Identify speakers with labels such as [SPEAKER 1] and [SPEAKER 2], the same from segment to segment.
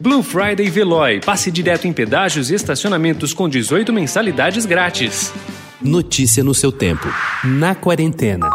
[SPEAKER 1] Blue Friday Veloy. Passe direto em pedágios e estacionamentos com 18 mensalidades grátis.
[SPEAKER 2] Notícia no seu tempo. Na quarentena.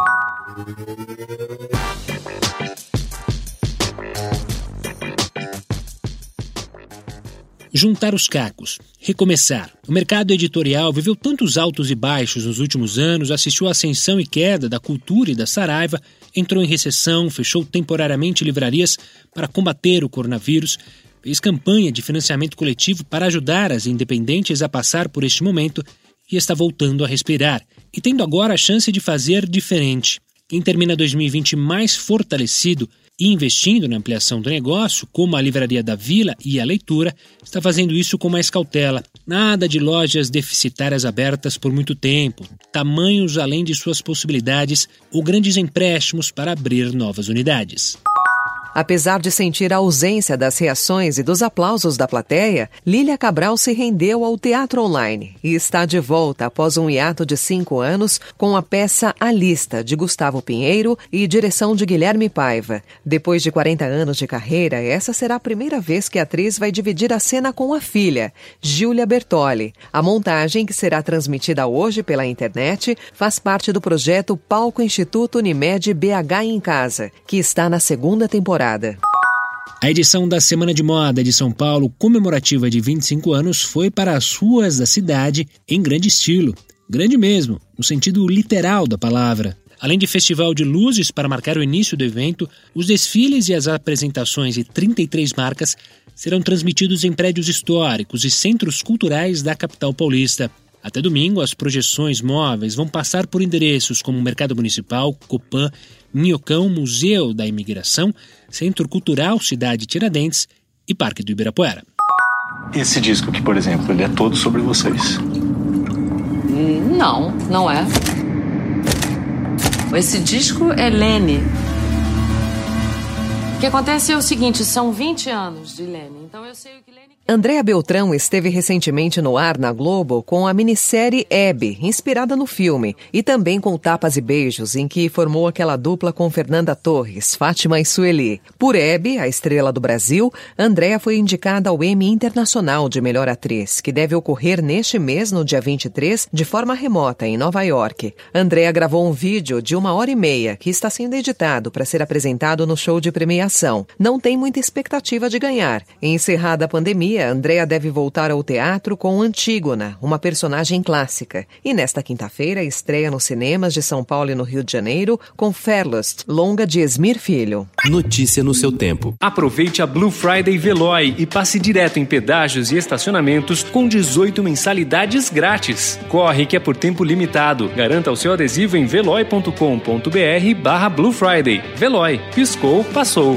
[SPEAKER 3] Juntar os cacos, recomeçar. O mercado editorial viveu tantos altos e baixos nos últimos anos, assistiu à ascensão e queda da cultura e da Saraiva, entrou em recessão, fechou temporariamente livrarias para combater o coronavírus, fez campanha de financiamento coletivo para ajudar as independentes a passar por este momento e está voltando a respirar. E tendo agora a chance de fazer diferente. Quem termina 2020 mais fortalecido e investindo na ampliação do negócio, como a Livraria da Vila e a Leitura, está fazendo isso com mais cautela. Nada de lojas deficitárias abertas por muito tempo, tamanhos além de suas possibilidades ou grandes empréstimos para abrir novas unidades.
[SPEAKER 4] Apesar de sentir a ausência das reações e dos aplausos da plateia, Lília Cabral se rendeu ao teatro online e está de volta após um hiato de cinco anos com a peça A Lista, de Gustavo Pinheiro e direção de Guilherme Paiva. Depois de 40 anos de carreira, essa será a primeira vez que a atriz vai dividir a cena com a filha, Giulia Bertoli. A montagem, que será transmitida hoje pela internet, faz parte do projeto Palco Instituto Unimed BH em Casa, que está na segunda temporada temporada.
[SPEAKER 3] A edição da Semana de Moda de São Paulo, comemorativa de 25 anos, foi para as ruas da cidade em grande estilo. Grande mesmo, no sentido literal da palavra. Além de festival de luzes para marcar o início do evento, os desfiles e as apresentações de 33 marcas serão transmitidos em prédios históricos e centros culturais da capital paulista. Até domingo, as projeções móveis vão passar por endereços como Mercado Municipal, Copan, Minhocão, Museu da Imigração, Centro Cultural Cidade Tiradentes e Parque do Ibirapuera.
[SPEAKER 5] Esse disco aqui, por exemplo, ele é todo sobre vocês?
[SPEAKER 6] Não, não é. Esse disco é Lene. O que acontece é o seguinte, são 20 anos de Lene, então eu sei o que Lene
[SPEAKER 4] Andréa Beltrão esteve recentemente no ar na Globo com a minissérie Hebe, inspirada no filme, e também com Tapas e Beijos, em que formou aquela dupla com Fernanda Torres, Fátima e Sueli. Por Hebe, a estrela do Brasil, Andréa foi indicada ao Emmy Internacional de Melhor Atriz, que deve ocorrer neste mês, no dia 23, de forma remota, em Nova York. Andréa gravou um vídeo de uma hora e meia, que está sendo editado para ser apresentado no show de premiação. Não tem muita expectativa de ganhar. Encerrada a pandemia, Andrea deve voltar ao teatro com Antígona, uma personagem clássica. E nesta quinta-feira estreia nos cinemas de São Paulo e no Rio de Janeiro com Fairlust, longa de Esmir Filho.
[SPEAKER 2] Notícia no seu tempo.
[SPEAKER 1] Aproveite a Blue Friday Veloy e passe direto em pedágios e estacionamentos com 18 mensalidades grátis. Corre que é por tempo limitado. Garanta o seu adesivo em veloy.com.br barra Blue Friday. Veloy. Piscou, passou.